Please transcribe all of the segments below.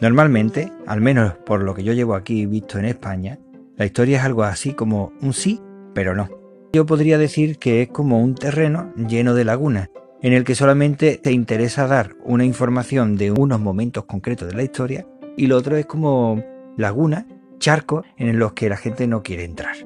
Normalmente, al menos por lo que yo llevo aquí visto en España, la historia es algo así como un sí, pero no. Yo podría decir que es como un terreno lleno de lagunas, en el que solamente te interesa dar una información de unos momentos concretos de la historia y lo otro es como lagunas, charcos en los que la gente no quiere entrar.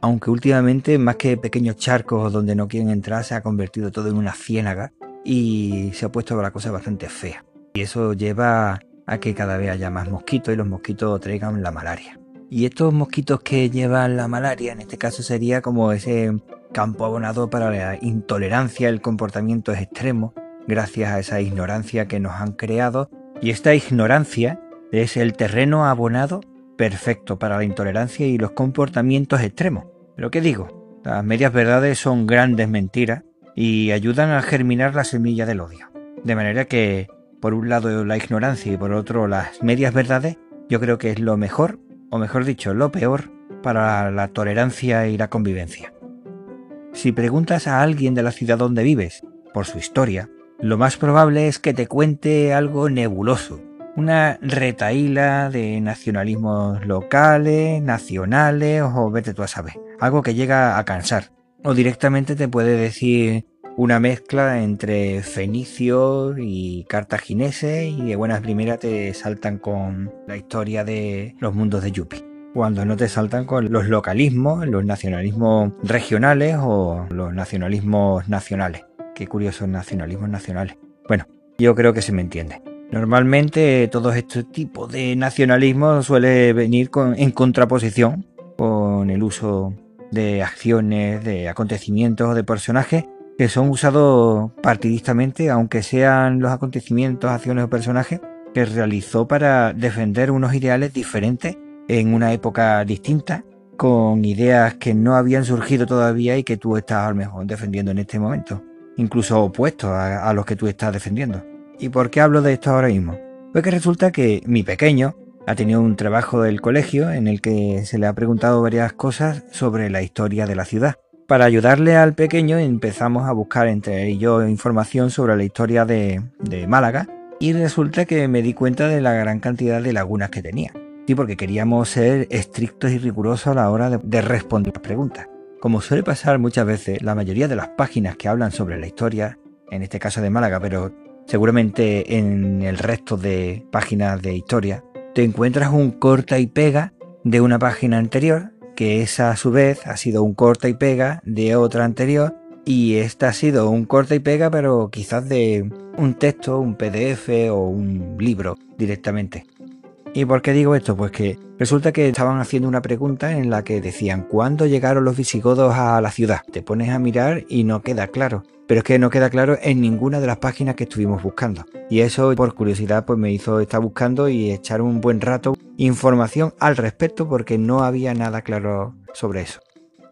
Aunque últimamente más que pequeños charcos donde no quieren entrar se ha convertido todo en una ciénaga y se ha puesto la cosa bastante fea. Y eso lleva a que cada vez haya más mosquitos y los mosquitos traigan la malaria. Y estos mosquitos que llevan la malaria, en este caso sería como ese campo abonado para la intolerancia, el comportamiento extremo, gracias a esa ignorancia que nos han creado. Y esta ignorancia es el terreno abonado perfecto para la intolerancia y los comportamientos extremos. Pero ¿qué digo? Las medias verdades son grandes mentiras y ayudan a germinar la semilla del odio. De manera que por un lado la ignorancia y por otro las medias verdades, yo creo que es lo mejor, o mejor dicho, lo peor para la tolerancia y la convivencia. Si preguntas a alguien de la ciudad donde vives por su historia, lo más probable es que te cuente algo nebuloso, una retaíla de nacionalismos locales, nacionales o vete tú a saber, algo que llega a cansar. O directamente te puede decir una mezcla entre fenicios y cartagineses y de buenas primeras te saltan con la historia de los mundos de Yuppie. Cuando no te saltan con los localismos, los nacionalismos regionales o los nacionalismos nacionales. Qué curiosos nacionalismos nacionales. Bueno, yo creo que se me entiende. Normalmente todos estos tipos de nacionalismo suele venir en contraposición con el uso de acciones, de acontecimientos o de personajes que son usados partidistamente, aunque sean los acontecimientos, acciones o personajes que realizó para defender unos ideales diferentes en una época distinta, con ideas que no habían surgido todavía y que tú estás a lo mejor defendiendo en este momento, incluso opuestos a, los que tú estás defendiendo. ¿Y por qué hablo de esto ahora mismo? Pues que resulta que mi pequeño ha tenido un trabajo del colegio en el que se le ha preguntado varias cosas sobre la historia de la ciudad. Para ayudarle al pequeño empezamos a buscar entre él y yo información sobre la historia de, Málaga y resulta que me di cuenta de la gran cantidad de lagunas que tenía. Sí, porque queríamos ser estrictos y rigurosos a la hora de, de responder las preguntas. Como suele pasar muchas veces, la mayoría de las páginas que hablan sobre la historia, en este caso de Málaga, pero seguramente en el resto de páginas de historia, te encuentras un corta y pega de una página anterior que esa a su vez ha sido un corta y pega de otra anterior y esta ha sido un corta y pega pero quizás de un texto, un PDF o un libro directamente. ¿Y por qué digo esto? Pues que resulta que estaban haciendo una pregunta en la que decían ¿cuándo llegaron los visigodos a la ciudad? Te pones a mirar y no queda claro pero es que no queda claro en ninguna de las páginas que estuvimos buscando. Y eso por curiosidad pues me hizo estar buscando y echar un buen rato información al respecto porque no había nada claro sobre eso.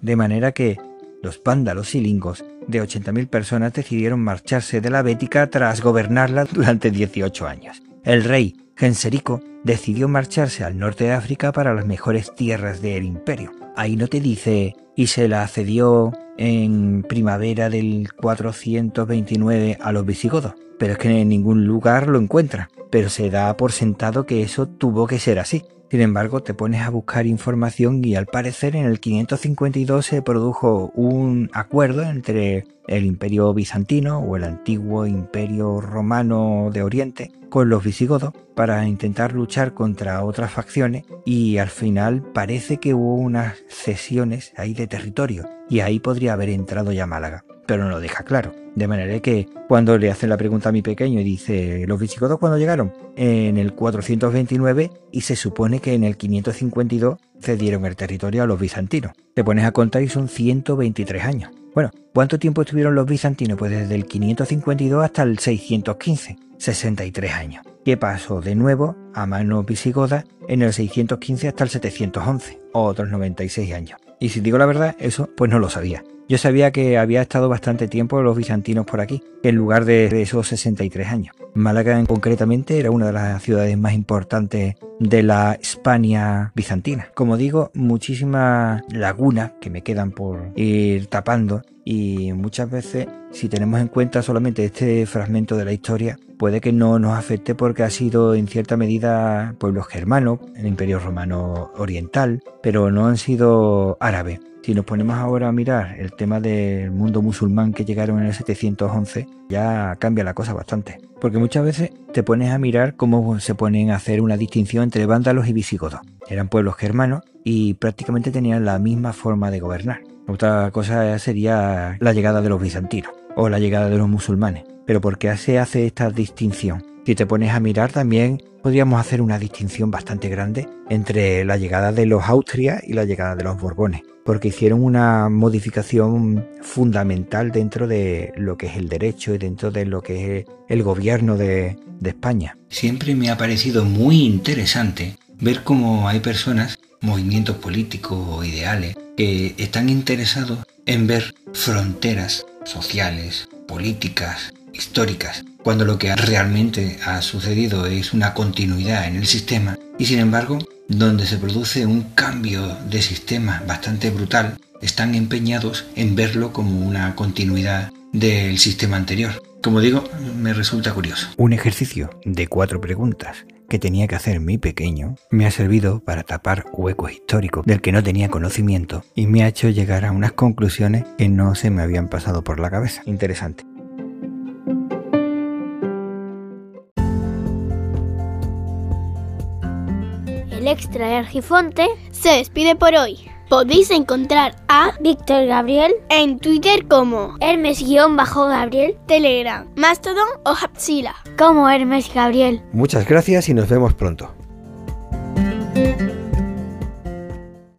De manera que los pándalos y lingos de 80.000 personas decidieron marcharse de la Bética tras gobernarla durante 18 años. El rey Genserico decidió marcharse al norte de África para las mejores tierras del imperio. Ahí no te dice y se la cedió en primavera del 429 a los visigodos, pero es que en ningún lugar lo encuentra, pero se da por sentado que eso tuvo que ser así. Sin embargo, te pones a buscar información y al parecer en el 552 se produjo un acuerdo entre el imperio bizantino o el antiguo imperio romano de Oriente con los visigodos para intentar luchar contra otras facciones y al final parece que hubo unas cesiones ahí de territorio y ahí podría haber entrado ya Málaga. pero no lo deja claro. De manera que cuando le hacen la pregunta a mi pequeño y dice, ¿los visigodos cuándo llegaron? En el 429 y se supone que en el 552 cedieron el territorio a los bizantinos. Te pones a contar y son 123 años. Bueno, ¿cuánto tiempo estuvieron los bizantinos? Pues desde el 552 hasta el 615, 63 años. ¿Qué pasó de nuevo a manos visigodas en el 615 hasta el 711, otros 96 años. Y si digo la verdad, eso pues no lo sabía. Yo sabía que había estado bastante tiempo los bizantinos por aquí, en lugar de esos 63 años. Málaga concretamente era una de las ciudades más importantes de la España bizantina. Como digo, muchísimas lagunas que me quedan por ir tapando y muchas veces si tenemos en cuenta solamente este fragmento de la historia puede que no nos afecte porque ha sido en cierta medida pueblos germanos, el imperio romano oriental, pero no han sido árabes. Si nos ponemos ahora a mirar el tema del mundo musulmán que llegaron en el 711, ya cambia la cosa bastante. Porque muchas veces te pones a mirar cómo se ponen a hacer una distinción entre vándalos y visigodos. Eran pueblos germanos y prácticamente tenían la misma forma de gobernar. Otra cosa sería la llegada de los bizantinos o la llegada de los musulmanes. Pero ¿por qué se hace esta distinción? Si te pones a mirar también podríamos hacer una distinción bastante grande entre la llegada de los Austrias y la llegada de los Borbones porque hicieron una modificación fundamental dentro de lo que es el derecho y dentro de lo que es el gobierno de, España. Siempre me ha parecido muy interesante ver cómo hay personas, movimientos políticos o ideales, que están interesados en ver fronteras sociales, políticas, históricas, cuando lo que realmente ha sucedido es una continuidad en el sistema y sin embargo donde se produce un cambio de sistema bastante brutal, están empeñados en verlo como una continuidad del sistema anterior. Como digo, me resulta curioso. Un ejercicio de cuatro preguntas que tenía que hacer mi pequeño me ha servido para tapar huecos históricos del que no tenía conocimiento y me ha hecho llegar a unas conclusiones que no se me habían pasado por la cabeza. Interesante. Extra de Argifonte se despide por hoy. Podéis encontrar a Víctor Gabriel en Twitter como Hermes-Gabriel, Telegram, Mastodon o Hapsila como Hermes Gabriel. Muchas gracias y nos vemos pronto.